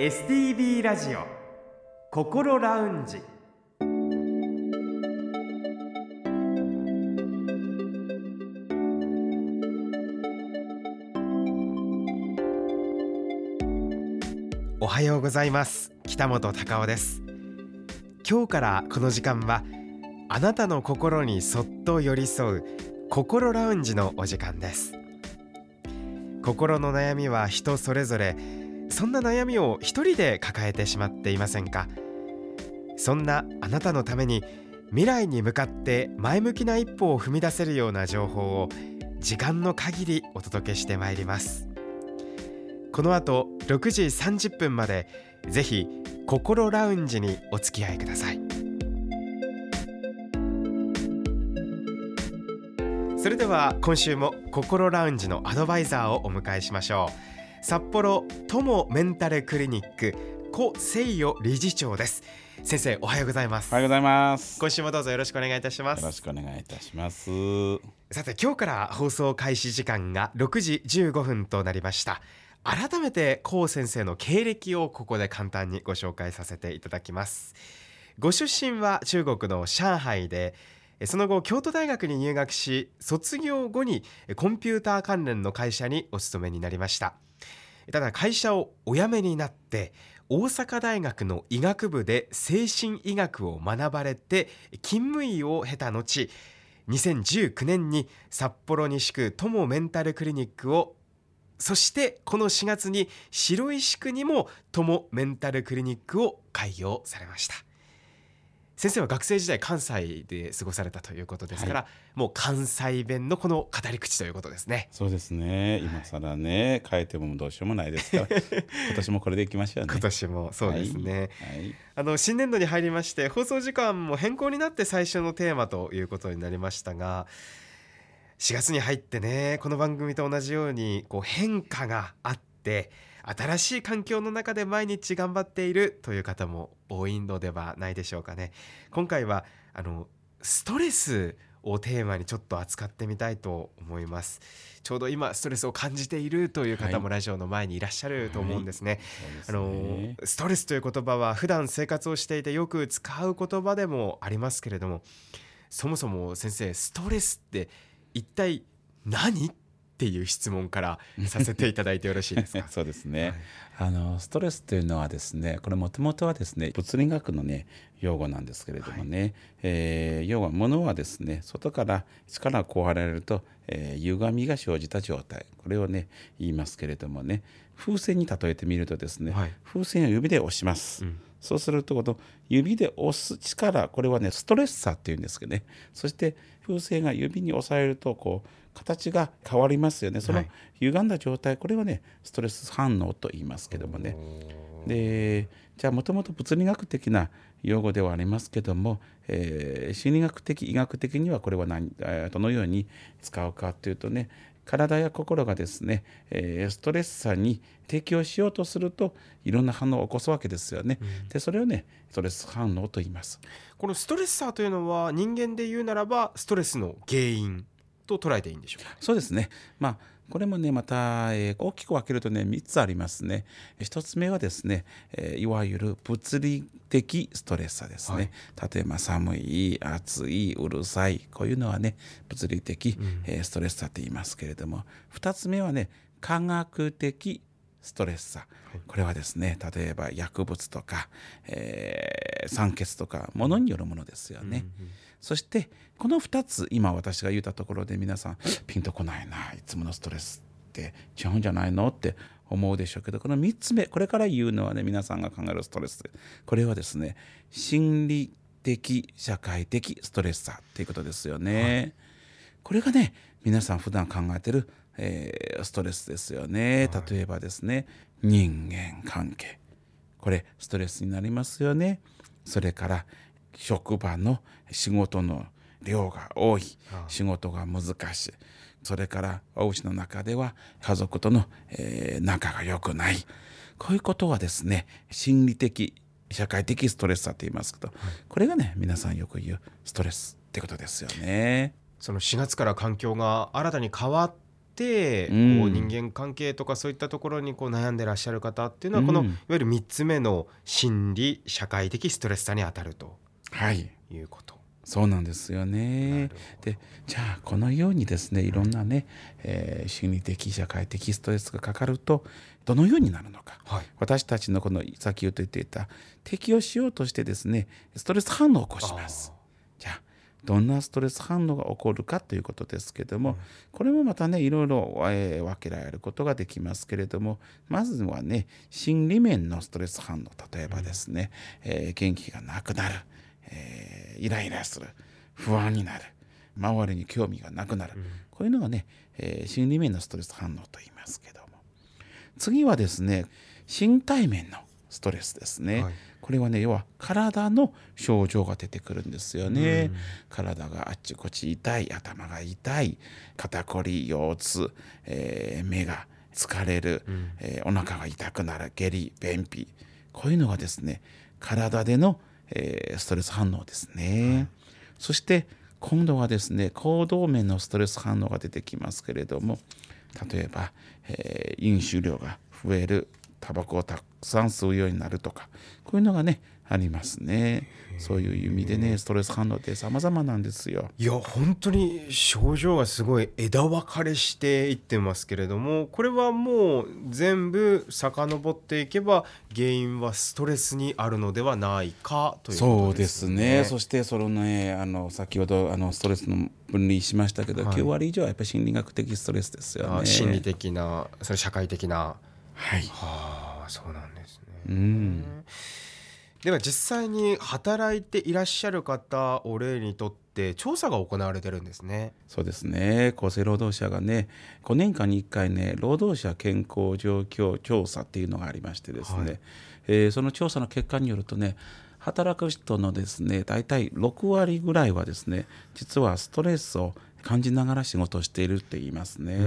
STB ラジオ心ラウンジ。おはようございます。北本隆夫です。今日からこの時間はあなたの心にそっと寄り添う心ラウンジのお時間です。心の悩みは人それぞれそんな悩みを一人で抱えてしまっていませんか？そんなあなたのために未来に向かって前向きな一歩を踏み出せるような情報を時間の限りお届けしてまいります。この後6時30分までぜひ心ラウンジにお付き合いください。それでは今週も心ラウンジのアドバイザーをお迎えしましょう。札幌友メンタルクリニック小誠代理事長です。先生おはようございます。おはようございます。今週もどうぞよろしくお願いいたしまよろしすくお願いいたします。さて今日から放送開始時間が6時15分となりました。改めて高先生の経歴をここで簡単にご紹介させていただきます。ご出身は中国の上海でその後京都大学に入学し卒業後にコンピューター関連の会社にお勤めになりましたただ会社をお辞めになって大阪大学の医学部で精神医学を学ばれて勤務医を経た後2019年に札幌西区友メンタルクリニックをそしてこの4月に白石区にも友メンタルクリニックを開業されました。先生は学生時代関西で過ごされたということですから、もう関西弁のこの語り口ということですねそうですね。今更ね、変えてもどうしようもないですから、今年もこれでいきましょうね。今年もそうですね、はい。はいあの新年度に入りまして放送時間も変更になって最初のテーマということになりましたが4月に入ってねこの番組と同じようにこう変化があって新しい環境の中で毎日頑張っているという方も多いのではないでしょうかね。今回はあのストレスをテーマにちょっと扱ってみたいと思います。ちょうど今ストレスを感じているという方もはラジオの前にいらっしゃると思うんですね、あそうのですね。ストレスという言葉は普段生活をしていてよく使う言葉でもありますけれどもそもそも先生ストレスって一体何？っていう質問からさせていただいてよろしいですか？そうですね、はい。あのストレスというのはですねこれもともとはですね物理学のね用語なんですけれどもね、えー要は物はですね外から力が加えられると、えー歪みが生じた状態。これをね言いますけれどもね風船に例えてみるとですね、はい。風船を指で押します、うん。そうするとこの指で押す力これはねストレッサーっていうんですけどね。そして風船が指に押されるとこう形が変わりますよね。そのはい歪んだ状態これをねストレス反応と言いますけどもね。でじゃあもともと物理学的な用語ではありますけども、えー心理学的医学的にはこれは何えーどのように使うかというとね体や心がですね、えーストレッサーに適応しようとするといろんな反応を起こすわけですよね。でそれをねストレス反応と言います。このストレッサーというのは人間で言うならばストレスの原因と捉えていいんでしょうか？そうですね。まあこれもねまた、えー大きく分けるとね3つありますね。1つ目はですね、えーいわゆる物理的ストレッサーですね。例えば寒い暑いうるさいこういうのはね物理的、えーストレッサーって言いますけれども2つ目はね科学的ストレッサー、これはですね例えば薬物とか、えー酸欠とかものによるものですよね。そしてこの2つ今私が言ったところで皆さんピンとこないないつものストレスって違うんじゃないのって思うでしょうけどこの3つ目これから言うのはね皆さんが考えるストレスこれはですね心理的社会的ストレッサーっていうことですよね。これがね皆さん普段考えてる、えーストレスですよね。例えばですね人間関係これストレスになりますよね。それから職場の仕事の量が多い。ああ。仕事が難しい。それからお家の中では家族との、えー仲が良くない。こういうことはですね心理的社会的ストレスだと言いますけど、これがね皆さんよく言うストレスってことですよね。その4月から環境が新たに変わって、うん。こう人間関係とかそういったところにこう悩んでらっしゃる方っていうのはこの、うん。いわゆる3つ目の心理社会的ストレスさに当たるとはい。いうこと。そうなんですよなねる。でじゃあこのようにですねいろんなね、えー心理的社会的ストレスがかかるとどのようになるのか。はい、私たちのこのさっき言っていた適応しようとしてですねストレス反応を起こします。じゃあどんなストレス反応が起こるかということですけども、これもまたねいろいろ、えー分けられることができますけれどもまずはね心理面のストレス反応。例えばですね、えー元気がなくなる、えーイライラする不安になる周りに興味がなくなる、こういうのがね、えー心理面のストレス反応と言いますけども。次はですね身体面のストレスですね、はい。これはね要は体の症状が出てくるんですよね、体があっちこっち痛い頭が痛い肩こり腰痛、えー目が疲れる、えーお腹が痛くなる下痢便秘。こういうのがですね体での、えーストレス反応ですね、そして今度はですね行動面のストレス反応が出てきますけれども例えば、えー飲酒量が増えるタバコをたくさん吸うようになるとかこういうのがねありますね。そういう意味でねストレス反応って様々なんですよ。いや本当に症状がすごい枝分かれしていってますけれどもこれはもう全部遡っていけば原因はストレスにあるのではないかということそうでですすね。ね。そしてそのねあの先ほどあのストレスの分類しましたけど、はい。9割以上はやっぱり心理学的ストレスですよね。あ心理的なそれ社会的な。はい、はあそうなんですね。うん、では実際に働いていらっしゃる方を例にとって調査が行われてるんですね。そうですね。厚生労働省がね5年間に1回ね労働者健康状況調査っていうのがありましてですね、はい。えーその調査の結果によるとね働く人のですね大体6割ぐらいはですね実はストレスを感じながら仕事をしているって言いますね。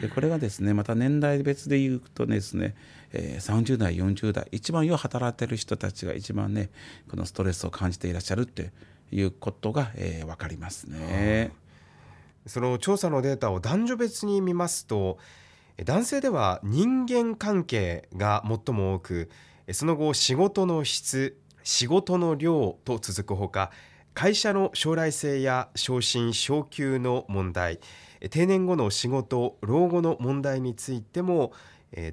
でこれがですねまた年代別で言うとですね、えー30代40代一番よう働いてる人たちが一番ねこのストレスを感じていらっしゃるっていうことが、えー、分かりますね。その調査のデータを男女別に見ますとえ男性では人間関係が最も多くえその後仕事の質仕事の量と続くほか会社の将来性や昇進昇給の問題定年後の仕事老後の問題についても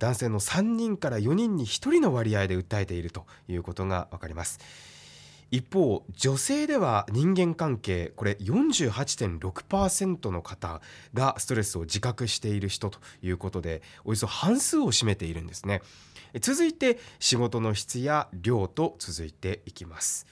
男性の3人から4人に1人の割合で訴えているということが分かります。一方女性では人間関係これ48.6%の方がストレスを自覚している人ということでおよそ半数を占めているんですね続いて仕事の質や量と続いていきます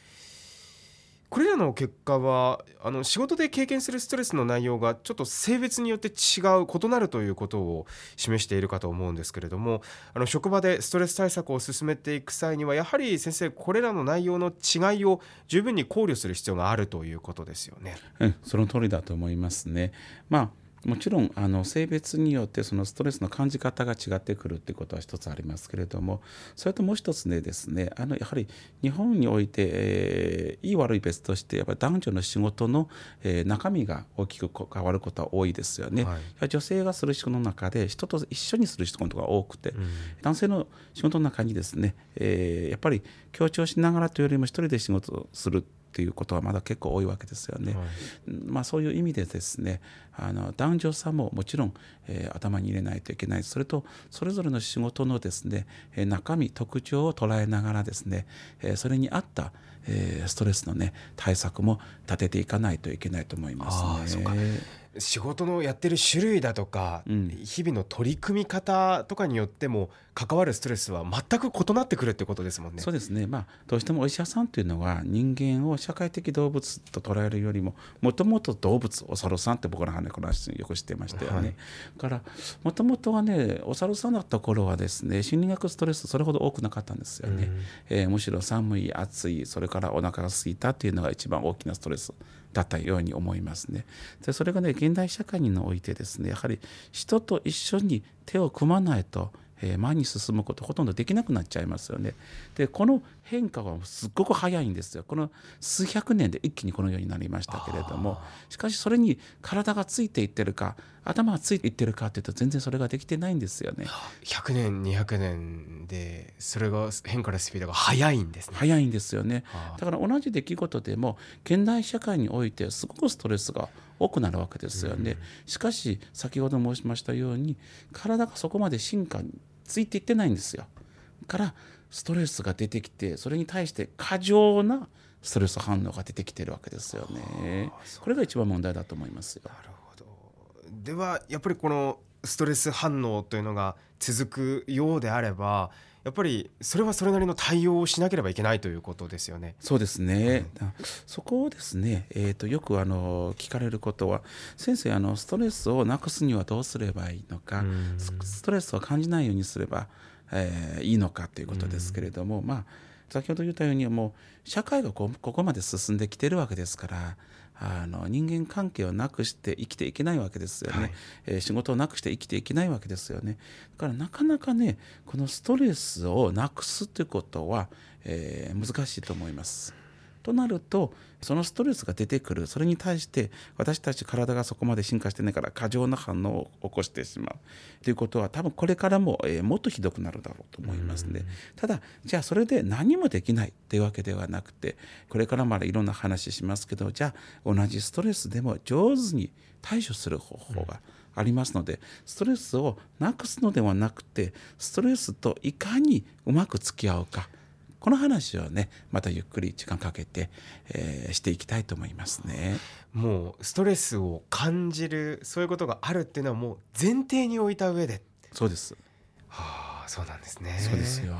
これらの結果はあの仕事で経験するストレスの内容がちょっと性別によって違う異なるということを示しているかと思うんですけれどもあの職場でストレス対策を進めていく際にはやはり先生これらの内容の違いを十分に考慮する必要があるということですよね。その通りだと思いますね。まあもちろんあの性別によってそのストレスの感じ方が違ってくるっていうことは一つありますけれどもそれともう一つねですねあのやはり日本において、えーいい悪い別としてやっぱり男女の仕事の、えー中身が大きくこ変わることは多いですよね。はい女性がする仕事の中で人と一緒にする仕事が多くて、男性の仕事の中にですね、えーやっぱり協調しながらというよりも一人で仕事をするっていうことはまだ結構多いわけですよね。はいまあ、そういう意味でですねあの男女差ももちろん、えー頭に入れないといけないそれとそれぞれの仕事のですね、えー中身特徴を捉えながらですね、えーそれに合った、えーストレスのね対策も立てていかないといけないと思いますね。仕事のやってる種類だとか、うん日々の取り組み方とかによっても関わるストレスは全く異なってくるってことですもんね。そうですね、まあ、どうしてもお医者さんというのは人間を社会的動物と捉えるよりももともと動物お猿さんって僕らはねこの話よく知ってましたよね。はいだからもともとはねお猿さんだった頃はですね心理学ストレスそれほど多くなかったんですよね。えーむしろ寒い暑いそれからお腹が空いたっていうのが一番大きなストレスだったように思いますね。でそれがね現代社会においてですねやはり人と一緒に手を組まないと、えー前に進むことほとんどできなくなっちゃいますよね。でこの変化はすっごく早いんですよ。この数百年で一気にこのようになりましたけれどもしかしそれに体がついていってるか頭がついていってるかというと全然それができてないんですよね。100年200年でそれが変化のスピードが速いんですね。早いんですよねはあだから同じ出来事でも現代社会においてすごくストレスが多くなるわけですよね。しかし先ほど申しましたように体がそこまで進化についていってないんですよ。からストレスが出てきてそれに対して過剰なストレス反応が出てきてるわけですよね。これが一番問題だと思いますよ。ではやっぱりこのストレス反応というのが続くようであればやっぱりそれはそれなりの対応をしなければいけないということですよね。そうですね、だそこをですね、えー、とよくあの聞かれることは先生あのストレスをなくすにはどうすればいいのかうん。スストレスを感じないようにすれば、えーいいのかということですけれども、まあ先ほど言ったようにもう社会がここまで進んできてるわけですからあの人間関係をなくして生きていけないわけですよね、はい。えー仕事をなくして生きていけないわけですよね。だからなかなかねこのストレスをなくすということは、えー難しいと思います。となるとそのストレスが出てくる。それに対して私たち体がそこまで進化してないから過剰な反応を起こしてしまう。ということは多分これからも、えーもっとひどくなるだろうと思いますね。ただじゃあそれで何もできないというわけではなくてこれからまだいろんな話しますけどじゃあ同じストレスでも上手に対処する方法がありますのでストレスをなくすのではなくてストレスといかにうまく付き合うかこの話をねまたゆっくり時間かけて、えーしていきたいと思いますね。もうストレスを感じるそういうことがあるっていうのはもう前提に置いた上でそうです。はあそうなんですねそうですよ。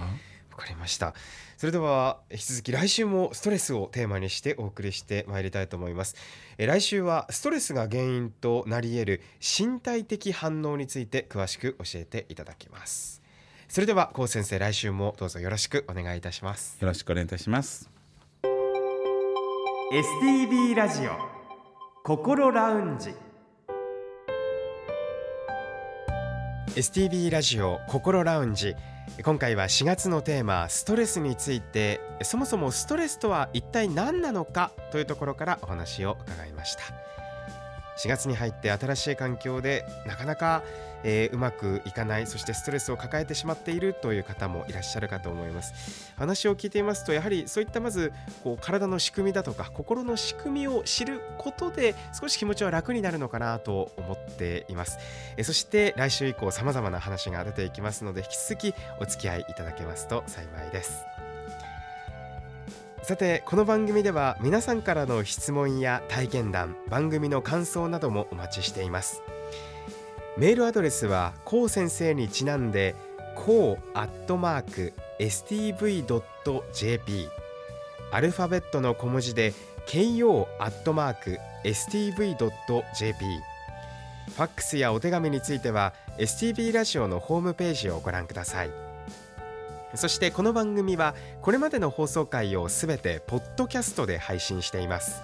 わかりましたそれでは引き続き来週もストレスをテーマにしてお送りしてまいりたいと思いますえ来週はストレスが原因となり得る身体的反応について詳しく教えていただきますそれでは高先生来週もどうぞよろしくお願いいたします。よろしくお願いいたします。STB ラジオ心ラウンジ。STB ラジオ心ラウンジ。今回は4月のテーマストレスについて。そもそもストレスとは一体何なのかというところからお話を伺いました4月に入って新しい環境でなかなか、えーうまくいかないそしてストレスを抱えてしまっているという方もいらっしゃるかと思います。話を聞いていますとやはりそういったまずこう体の仕組みだとか心の仕組みを知ることで少し気持ちは楽になるのかなと思っています。えそして来週以降さまざまな話が出ていきますので引き続きお付き合いいただけますと幸いです。さてこの番組では皆さんからの質問や体験談番組の感想などもお待ちしています。メールアドレスはこう先生にちなんでこうアットマーク stv.jp アルファベットの小文字で ko アットマーク stv.jp ファックスやお手紙については STV ラジオのホームページをご覧ください。そしてこの番組はこれまでの放送回をすべてポッドキャストで配信しています。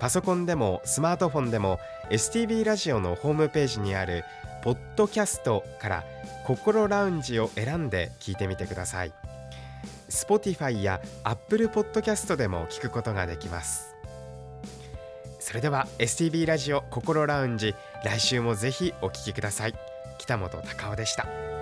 パソコンでもスマートフォンでも STV ラジオのホームページにあるポッドキャストから心ラウンジを選んで聞いてみてください。Spotify や Apple Podcast でも聞くことができます。それでは STV ラジオ心ラウンジ来週もぜひお聞きください。北本隆夫でした。